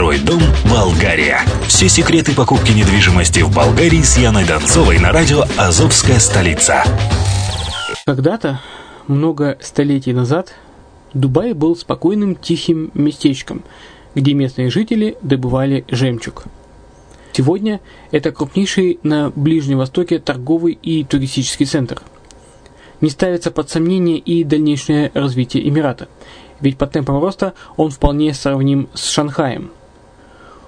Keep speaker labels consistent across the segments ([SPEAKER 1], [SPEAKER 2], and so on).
[SPEAKER 1] Второй дом Болгария. Все секреты покупки недвижимости в Болгарии с Яной Донцовой на радио «Азовская столица».
[SPEAKER 2] Когда-то, много столетий назад, Дубай был спокойным тихим местечком, где местные жители добывали жемчуг. Сегодня это крупнейший на Ближнем Востоке торговый и туристический центр. Не ставится под сомнение и дальнейшее развитие Эмирата, ведь по темпам роста он вполне сравним с Шанхаем.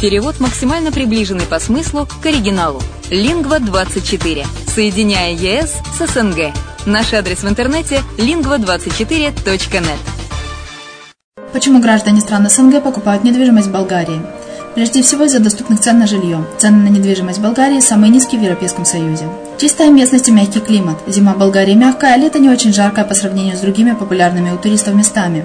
[SPEAKER 3] Перевод максимально приближенный по смыслу к оригиналу. Лингва24. Соединяя ЕС с СНГ. Наш адрес в интернете lingva24.net.
[SPEAKER 4] Почему граждане стран СНГ покупают недвижимость в Болгарии? Прежде всего из-за доступных цен на жилье. Цены на недвижимость в Болгарии самые низкие в Европейском Союзе. Чистая местность и мягкий климат. Зима в Болгарии мягкая, а лето не очень жаркое по сравнению с другими популярными у туристов местами.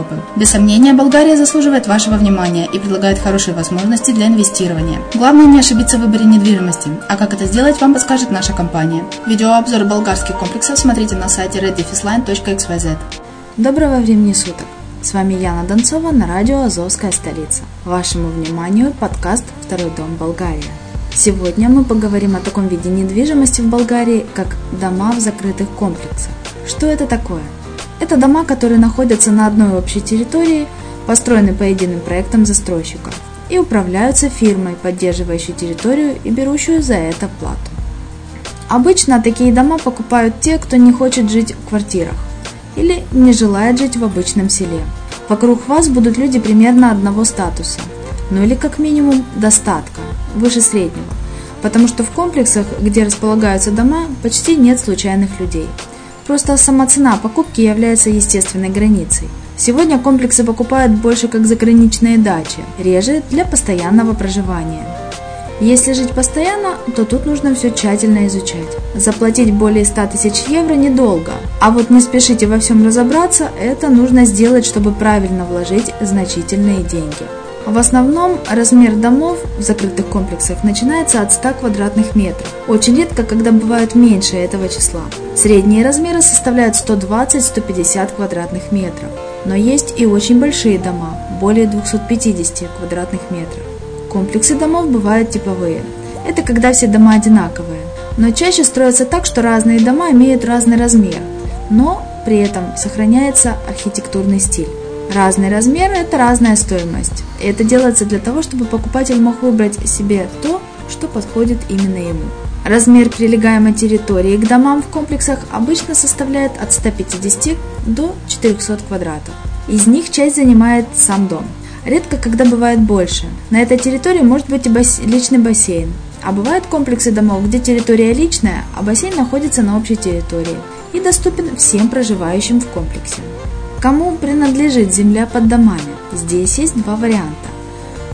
[SPEAKER 4] Без сомнения, Болгария заслуживает вашего внимания и предлагает хорошие возможности для инвестирования. Главное не ошибиться в выборе недвижимости, а как это сделать, вам подскажет наша компания. Видеообзор болгарских комплексов смотрите на сайте reddefisline.xyz.
[SPEAKER 5] Доброго времени суток! С вами Яна Донцова на радио «Азовская столица». Вашему вниманию подкаст «Второй дом Болгария». Сегодня мы поговорим о таком виде недвижимости в Болгарии, как дома в закрытых комплексах. Что это такое? Это дома, которые находятся на одной общей территории, построены по единым проектам застройщика и управляются фирмой, поддерживающей территорию и берущую за это плату. Обычно такие дома покупают те, кто не хочет жить в квартирах или не желает жить в обычном селе. Вокруг вас будут люди примерно одного статуса, ну или как минимум достатка, выше среднего, потому что в комплексах, где располагаются дома, почти нет случайных людей. Просто сама цена покупки является естественной границей. Сегодня комплексы покупают больше как заграничные дачи, реже для постоянного проживания. Если жить постоянно, то тут нужно все тщательно изучать. Заплатить более 100 тысяч евро недолго, а вот не спешите во всем разобраться, это нужно сделать, чтобы правильно вложить значительные деньги. В основном размер домов в закрытых комплексах начинается от 100 квадратных метров. Очень редко, когда бывают меньше этого числа. Средние размеры составляют 120-150 квадратных метров. Но есть и очень большие дома, более 250 квадратных метров. Комплексы домов бывают типовые. Это когда все дома одинаковые. Но чаще строятся так, что разные дома имеют разный размер, но при этом сохраняется архитектурный стиль. Разный размер – это разная стоимость. И это делается для того, чтобы покупатель мог выбрать себе то, что подходит именно ему. Размер прилегаемой территории к домам в комплексах обычно составляет от 150 до 400 квадратов. Из них часть занимает сам дом. Редко когда бывает больше. На этой территории может быть и бас... личный бассейн. А бывают комплексы домов, где территория личная, а бассейн находится на общей территории и доступен всем проживающим в комплексе. Кому принадлежит земля под домами? Здесь есть два варианта.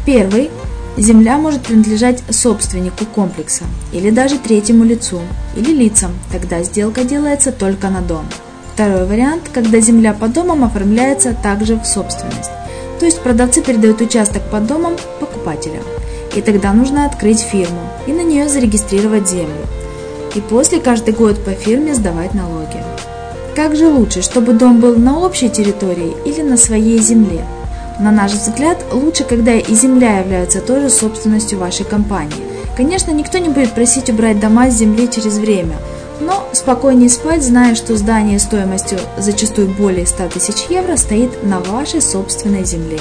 [SPEAKER 5] Первый. Земля может принадлежать собственнику комплекса или даже третьему лицу или лицам, тогда сделка делается только на дом. Второй вариант, когда земля под домом оформляется также в собственность. То есть продавцы передают участок под домом покупателям. И тогда нужно открыть фирму и на нее зарегистрировать землю. И после каждый год по фирме сдавать налоги. Как же лучше, чтобы дом был на общей территории или на своей земле? На наш взгляд, лучше, когда и земля является тоже собственностью вашей компании. Конечно, никто не будет просить убрать дома с земли через время, но спокойнее спать, зная, что здание стоимостью зачастую более 100 тысяч евро стоит на вашей собственной земле.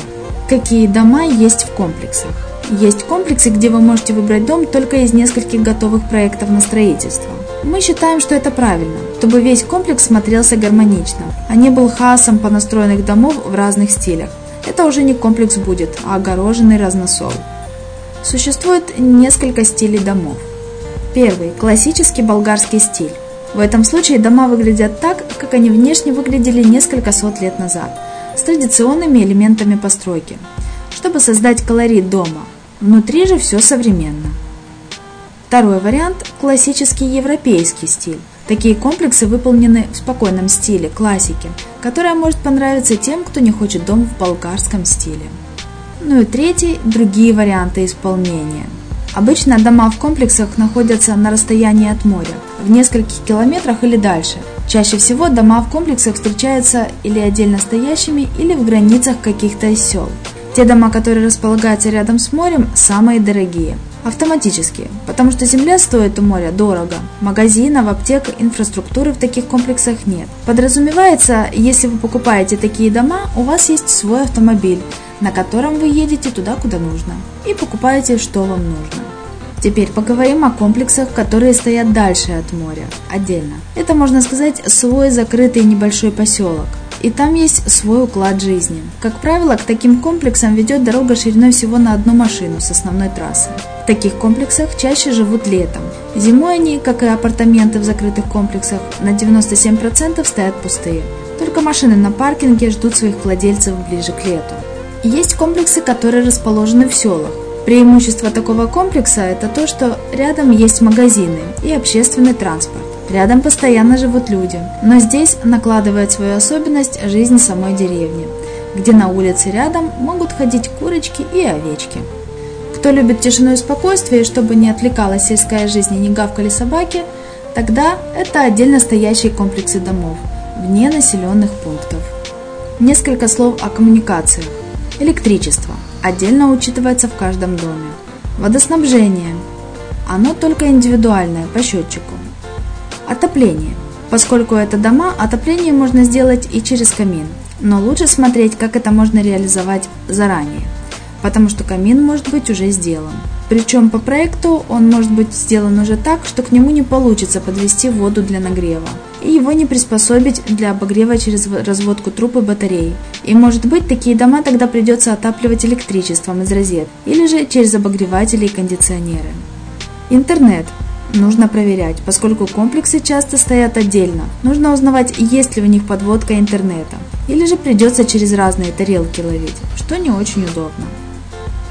[SPEAKER 5] Какие дома есть в комплексах? Есть комплексы, где вы можете выбрать дом только из нескольких готовых проектов на строительство. Мы считаем, что это правильно, чтобы весь комплекс смотрелся гармонично, а не был хаосом понастроенных домов в разных стилях. Это уже не комплекс будет, а огороженный разносол. Существует несколько стилей домов. Первый – классический болгарский стиль. В этом случае дома выглядят так, как они внешне выглядели несколько сот лет назад, с традиционными элементами постройки, чтобы создать колорит дома. Внутри же все современно – Второй вариант – классический европейский стиль. Такие комплексы выполнены в спокойном стиле, классики, которая может понравиться тем, кто не хочет дом в болгарском стиле. Ну и третий – другие варианты исполнения. Обычно дома в комплексах находятся на расстоянии от моря, в нескольких километрах или дальше. Чаще всего дома в комплексах встречаются или отдельно стоящими, или в границах каких-то сел. Те дома, которые располагаются рядом с морем, самые дорогие – Автоматически, потому что земля стоит у моря дорого. Магазинов, аптек, инфраструктуры в таких комплексах нет. Подразумевается, если вы покупаете такие дома, у вас есть свой автомобиль, на котором вы едете туда, куда нужно, и покупаете, что вам нужно. Теперь поговорим о комплексах, которые стоят дальше от моря, отдельно. Это, можно сказать, свой закрытый небольшой поселок – и там есть свой уклад жизни. Как правило, к таким комплексам ведет дорога шириной всего на одну машину с основной трассы. Таких комплексах чаще живут летом. Зимой они, как и апартаменты в закрытых комплексах, на 97% стоят пустые. Только машины на паркинге ждут своих владельцев ближе к лету. есть комплексы, которые расположены в селах. Преимущество такого комплекса – это то, что рядом есть магазины и общественный транспорт. Рядом постоянно живут люди, но здесь накладывает свою особенность жизнь самой деревни, где на улице рядом могут ходить курочки и овечки. Кто любит тишину и спокойствие, чтобы не отвлекалась сельская жизнь и не гавкали собаки, тогда это отдельно стоящие комплексы домов, вне населенных пунктов. Несколько слов о коммуникациях. Электричество отдельно учитывается в каждом доме. Водоснабжение. Оно только индивидуальное, по счетчику. Отопление. Поскольку это дома, отопление можно сделать и через камин, но лучше смотреть, как это можно реализовать заранее, потому что камин может быть уже сделан. Причем по проекту он может быть сделан уже так, что к нему не получится подвести воду для нагрева, и его не приспособить для обогрева через разводку труб и батарей. И может быть такие дома тогда придется отапливать электричеством из розет, или же через обогреватели и кондиционеры. Интернет нужно проверять, поскольку комплексы часто стоят отдельно. Нужно узнавать, есть ли у них подводка интернета. Или же придется через разные тарелки ловить, что не очень удобно.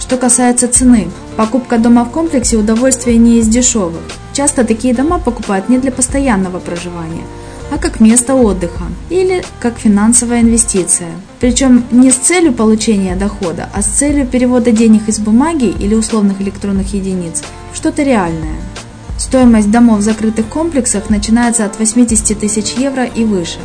[SPEAKER 5] Что касается цены, покупка дома в комплексе удовольствие не из дешевых. Часто такие дома покупают не для постоянного проживания, а как место отдыха или как финансовая инвестиция. Причем не с целью получения дохода, а с целью перевода денег из бумаги или условных электронных единиц в что-то реальное. Стоимость домов в закрытых комплексах начинается от 80 тысяч евро и выше.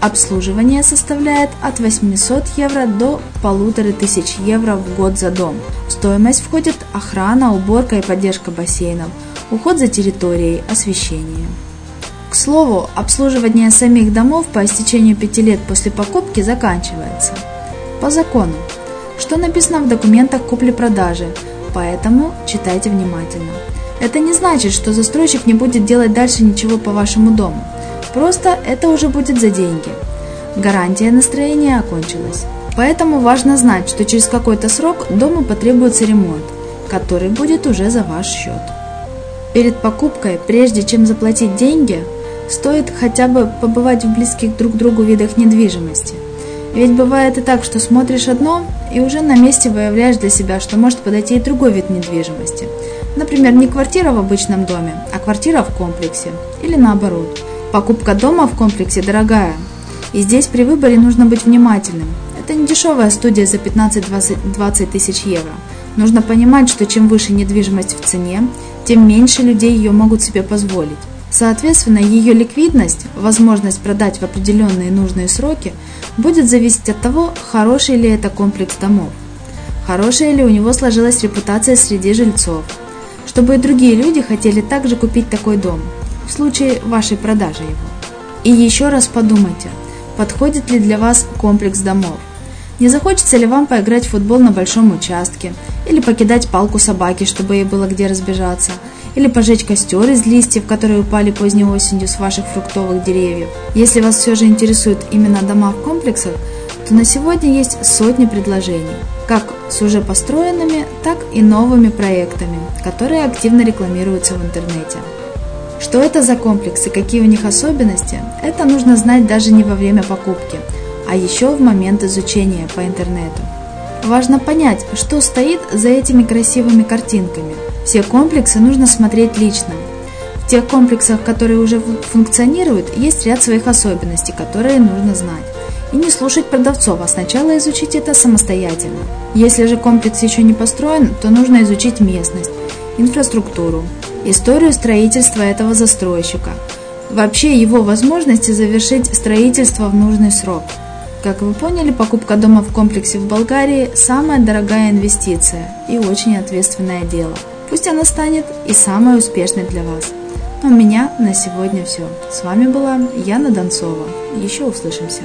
[SPEAKER 5] Обслуживание составляет от 800 евро до 1500 евро в год за дом. В стоимость входит охрана, уборка и поддержка бассейнов, уход за территорией, освещение. К слову, обслуживание самих домов по истечению 5 лет после покупки заканчивается. По закону. Что написано в документах купли-продажи, поэтому читайте внимательно. Это не значит, что застройщик не будет делать дальше ничего по вашему дому. Просто это уже будет за деньги. Гарантия настроения окончилась. Поэтому важно знать, что через какой-то срок дому потребуется ремонт, который будет уже за ваш счет. Перед покупкой, прежде чем заплатить деньги, стоит хотя бы побывать в близких друг другу видах недвижимости. Ведь бывает и так, что смотришь одно и уже на месте выявляешь для себя, что может подойти и другой вид недвижимости. Например, не квартира в обычном доме, а квартира в комплексе. Или наоборот. Покупка дома в комплексе дорогая. И здесь при выборе нужно быть внимательным. Это не дешевая студия за 15-20 тысяч евро. Нужно понимать, что чем выше недвижимость в цене, тем меньше людей ее могут себе позволить. Соответственно, ее ликвидность, возможность продать в определенные нужные сроки, будет зависеть от того, хороший ли это комплекс домов. Хорошая ли у него сложилась репутация среди жильцов, чтобы и другие люди хотели также купить такой дом, в случае вашей продажи его. И еще раз подумайте, подходит ли для вас комплекс домов. Не захочется ли вам поиграть в футбол на большом участке, или покидать палку собаки, чтобы ей было где разбежаться, или пожечь костер из листьев, которые упали поздней осенью с ваших фруктовых деревьев. Если вас все же интересуют именно дома в комплексах, то на сегодня есть сотни предложений, как с уже построенными, так и новыми проектами, которые активно рекламируются в интернете. Что это за комплексы, какие у них особенности, это нужно знать даже не во время покупки, а еще в момент изучения по интернету. Важно понять, что стоит за этими красивыми картинками. Все комплексы нужно смотреть лично. В тех комплексах, которые уже функционируют, есть ряд своих особенностей, которые нужно знать. И не слушать продавцов, а сначала изучить это самостоятельно. Если же комплекс еще не построен, то нужно изучить местность, инфраструктуру, историю строительства этого застройщика, вообще его возможности завершить строительство в нужный срок – как вы поняли, покупка дома в комплексе в Болгарии – самая дорогая инвестиция и очень ответственное дело. Пусть она станет и самой успешной для вас. у меня на сегодня все. С вами была Яна Донцова. Еще услышимся.